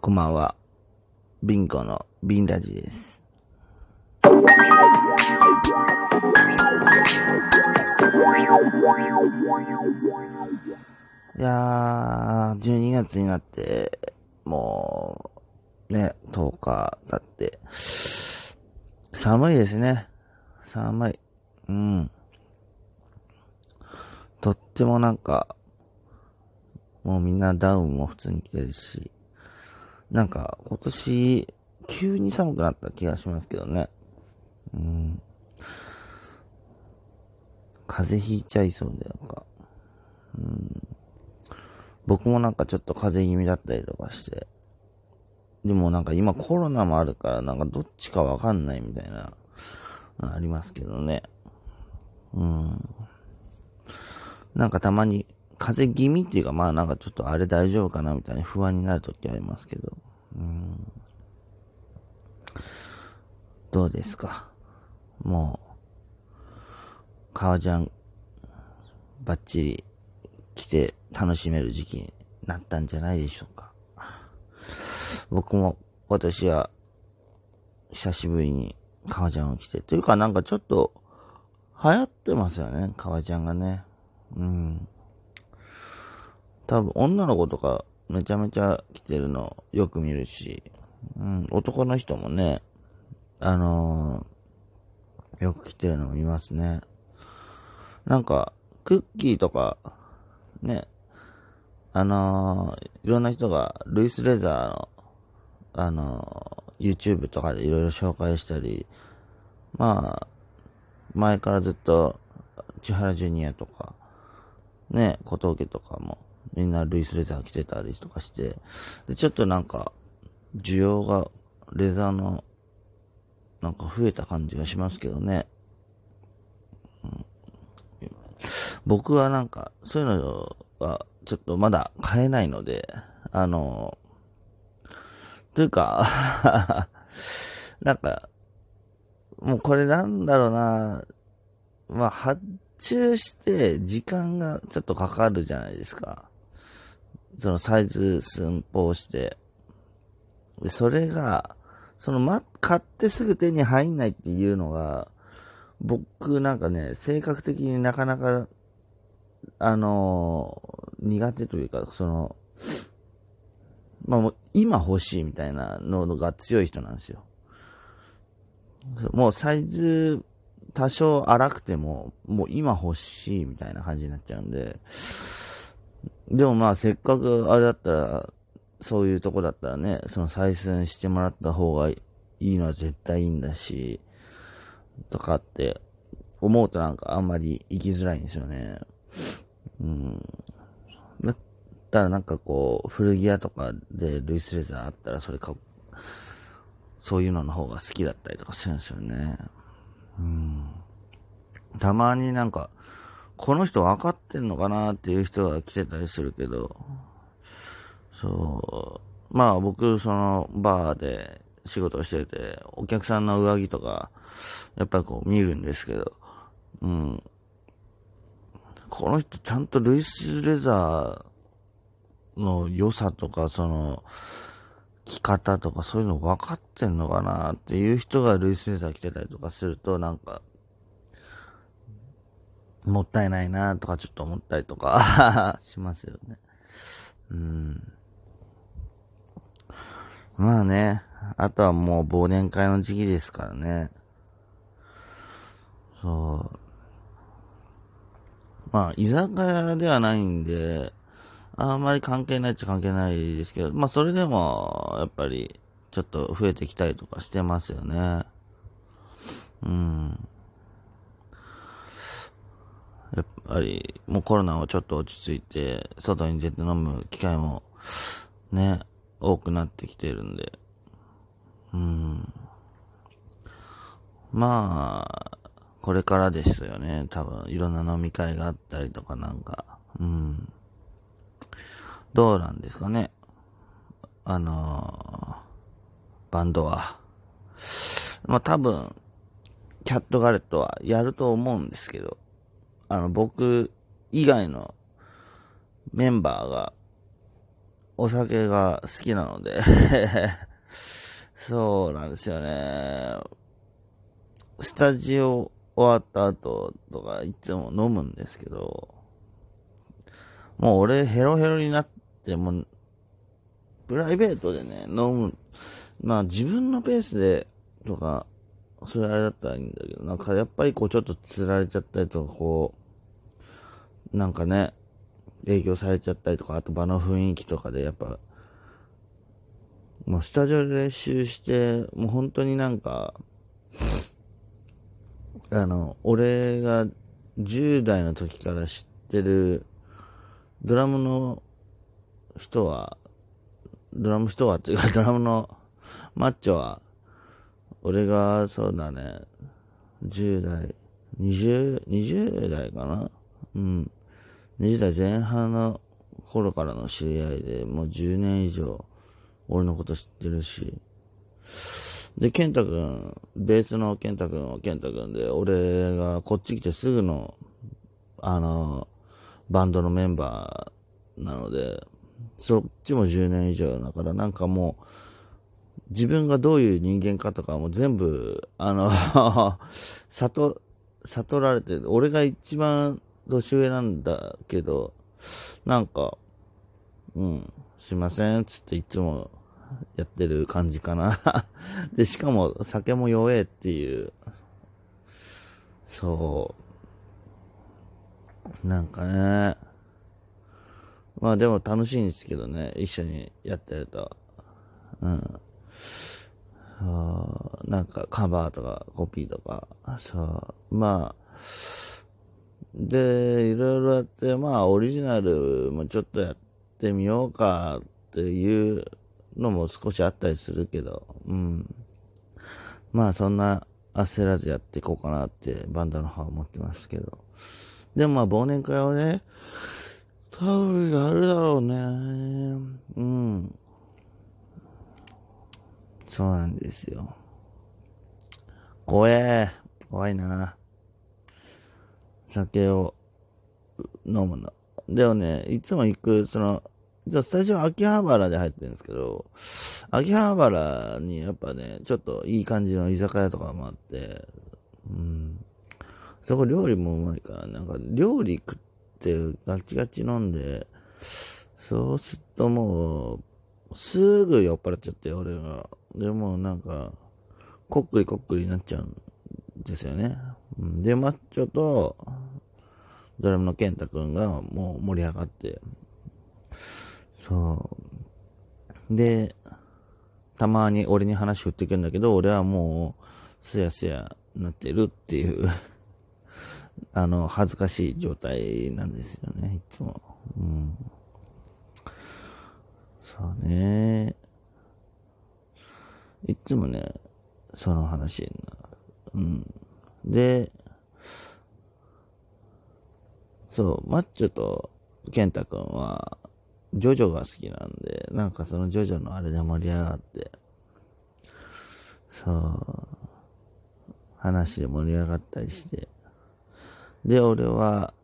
こんばんは。ビンゴのビンラジです。いやー、12月になって、もう、ね、10日経って、寒いですね。寒い。うん。とってもなんか、もうみんなダウンも普通に着てるし、なんか今年、急に寒くなった気がしますけどね。うん。風邪ひいちゃいそうで、なんか。うん。僕もなんかちょっと風邪気味だったりとかして。でもなんか今コロナもあるから、なんかどっちかわかんないみたいな、ありますけどね。うん。なんかたまに、風邪気味っていうか、まあなんかちょっとあれ大丈夫かなみたいな不安になるときありますけど。うん。どうですか？もう、革ジャン、バッチリ着て楽しめる時期になったんじゃないでしょうか。僕も今年は久しぶりに革ジャンを着て、というかなんかちょっと流行ってますよね、革ジャンがね。うん。多分女の子とかめちゃめちゃ着てるのよく見るし、うん、男の人もね、あのーよく着てるのも見ますね。なんか、クッキーとか、ね、あのーいろんな人がルイス・レザーの、あのー YouTube とかでいろいろ紹介したり、まあ、前からずっと、千原ジュニアとか、ね、小峠とかも、みんなルイスレザー着てたりとかして、で、ちょっとなんか、需要が、レザーの、なんか増えた感じがしますけどね。僕はなんか、そういうのは、ちょっとまだ買えないので、あの、というか、なんか、もうこれなんだろうな、まあ、発注して時間がちょっとかかるじゃないですか。そのサイズ寸法して。で、それが、そのま、買ってすぐ手に入んないっていうのが、僕なんかね、性格的になかなか、あのー苦手というか、その、まあもう今欲しいみたいなのが強い人なんですよ。もうサイズ多少荒くても、もう今欲しいみたいな感じになっちゃうんで、でもまあせっかくあれだったら、そういうとこだったらね、その採寸してもらった方がいいのは絶対いいんだし、とかって思うとなんかあんまり行きづらいんですよね。うん。だったらなんかこう、古着屋とかでルイスレザーあったらそれ買うそういうのの方が好きだったりとかするんですよね。うん。たまになんか、この人分かってんのかなっていう人が来てたりするけど、そう。まあ僕、その、バーで仕事をしてて、お客さんの上着とか、やっぱりこう見るんですけど、うん。この人ちゃんとルイス・レザーの良さとか、その、着方とかそういうの分かってんのかなっていう人がルイス・レザー着てたりとかすると、なんか、もったいないなとかちょっと思ったりとか しますよね。うん。まあね、あとはもう忘年会の時期ですからね。そう。まあ、居酒屋ではないんで、あんまり関係ないっちゃ関係ないですけど、まあそれでも、やっぱり、ちょっと増えてきたりとかしてますよね。うん。やっぱり、もうコロナもちょっと落ち着いて、外に出て飲む機会も、ね、多くなってきてるんで。うん。まあ、これからですよね。多分、いろんな飲み会があったりとかなんか。うん。どうなんですかね。あのーバンドは。まあ多分、キャットガレットはやると思うんですけど、あの、僕以外のメンバーが、お酒が好きなので そうなんですよね。スタジオ終わった後とかいつも飲むんですけど、もう俺ヘロヘロになっても、プライベートでね、飲む、まあ自分のペースでとか、それあれだったらいいんだけど、なんかやっぱりこうちょっと釣られちゃったりとか、こう、なんかね、影響されちゃったりとか、あと場の雰囲気とかでやっぱ、もうスタジオで練習して、もう本当になんか、あの、俺が10代の時から知ってるドラムの人は、ドラム人はっていうか、ドラムのマッチョは、俺が、そうだね、10代、20、20代かな？うん。20代前半の頃からの知り合いで、もう10年以上、俺のこと知ってるし。で、健太くん、ベースの健太くんは健太くんで、俺がこっち来てすぐの、あの、バンドのメンバーなので、そっちも10年以上だから、なんかもう、自分がどういう人間かとかも全部、あの 悟、悟られて、俺が一番年上なんだけど、なんか、うん、すいません、つっていつもやってる感じかな。で、しかも酒も弱えっていう、そう。なんかね、まあでも楽しいんですけどね、一緒にやってると。うん。あなんかカバーとかコピーとか、そう。まあ、で、いろいろやって、まあオリジナルもちょっとやってみようかっていうのも少しあったりするけど、うん。まあそんな焦らずやっていこうかなってバンドの方は思ってますけど。でもまあ忘年会はね、多分やるだろうね。うん。そうなんですよ。怖え。怖いな。酒を飲むの。でもね、いつも行く、その、じゃスタジオ秋葉原で入ってるんですけど、秋葉原にやっぱね、ちょっといい感じの居酒屋とかもあって、うん。そこ料理もうまいから、なんか料理食ってガチガチ飲んで、そうするともう、すぐ酔っ払っちゃって、俺が。でもなんか、こっくりこっくりになっちゃうですよね。で、マッチョと、ドラムのケンタ君がもう盛り上がって、そう。で、たまに俺に話振ってくるんだけど、俺はもう、すやすやなってるっていう あの、恥ずかしい状態なんですよね、いつも。うん。そうね。いつもね、その話になる。うん。で、そう、マッチョとケンタ君は、ジョジョが好きなんで、なんかそのジョジョのあれで盛り上がって、そう、話で盛り上がったりして、で、俺は、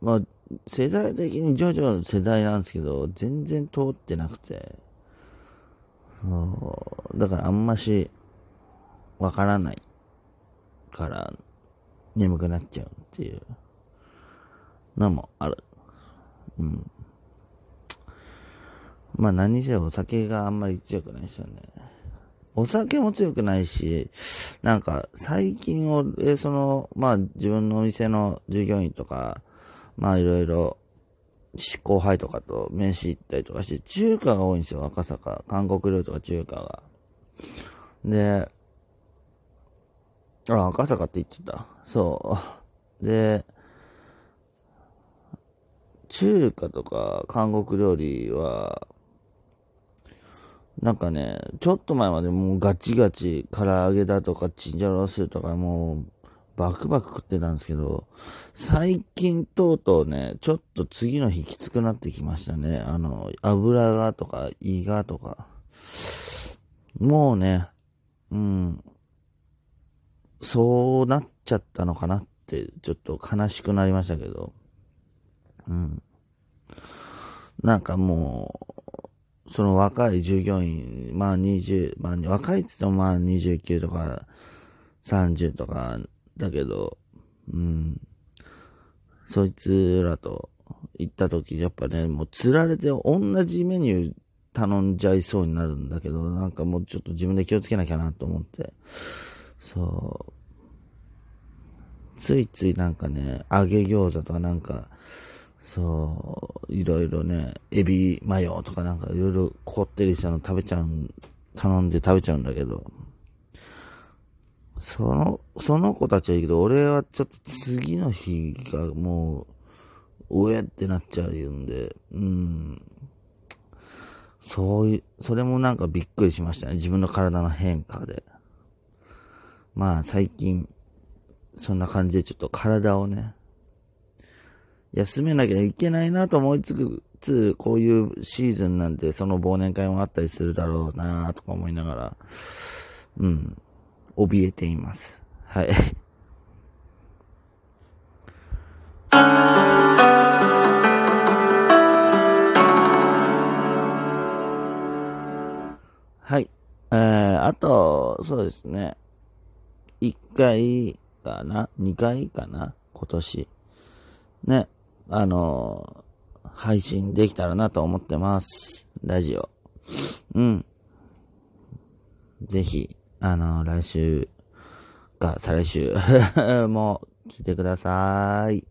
まあ、世代的にジョジョの世代なんですけど、全然通ってなくて、そうだからあんまし、わからない。から、眠くなっちゃうっていうのもある。うん。まあ何にせよお酒があんまり強くないですよね。お酒も強くないし、なんか最近俺、その、まあ自分のお店の従業員とか、まあいろいろ、後輩とかと飯行ったりとかして、中華が多いんですよ、赤坂。韓国料理とか中華が。で、あ、赤坂って言ってた。そう。で、中華とか韓国料理は、なんかね、ちょっと前までもうガチガチ唐揚げだとかチンジャロースとかもうバクバク食ってたんですけど、最近とうとうね、ちょっと次の日きつくなってきましたね。あの、油がとか胃がとか。もうね、うん、そうなっちゃったのかなって、ちょっと悲しくなりましたけど。うん。なんかもうその若い従業員、まあ20、まあ若いって言ってもまあ29とか30とかだけど、うん。そいつらと行った時、やっぱね、もう釣られて同じメニュー頼んじゃいそうになるんだけど、なんかもうちょっと自分で気をつけなきゃなと思って、そう。ついついなんかね、揚げ餃子とかなんか、そう、いろいろね、エビマヨとかなんかいろいろこってりしたの食べちゃう、頼んで食べちゃうんだけど、その、その子たちはいいけど、俺はちょっと次の日がもう、うえってなっちゃうんで、うん。そういう、それもなんかびっくりしましたね。自分の体の変化で。まあ最近、そんな感じでちょっと体をね、休めなきゃいけないなと思いつくつ、こういうシーズンなんで、その忘年会もあったりするだろうなとか思いながら、うん、怯えています。はい。はい。えー、あと、そうですね。1回かな ?2 回かな？今年。ね。あの、配信できたらなと思ってます。ラジオ。うん。ぜひ、あの、来週か、再来週 も聞いてください。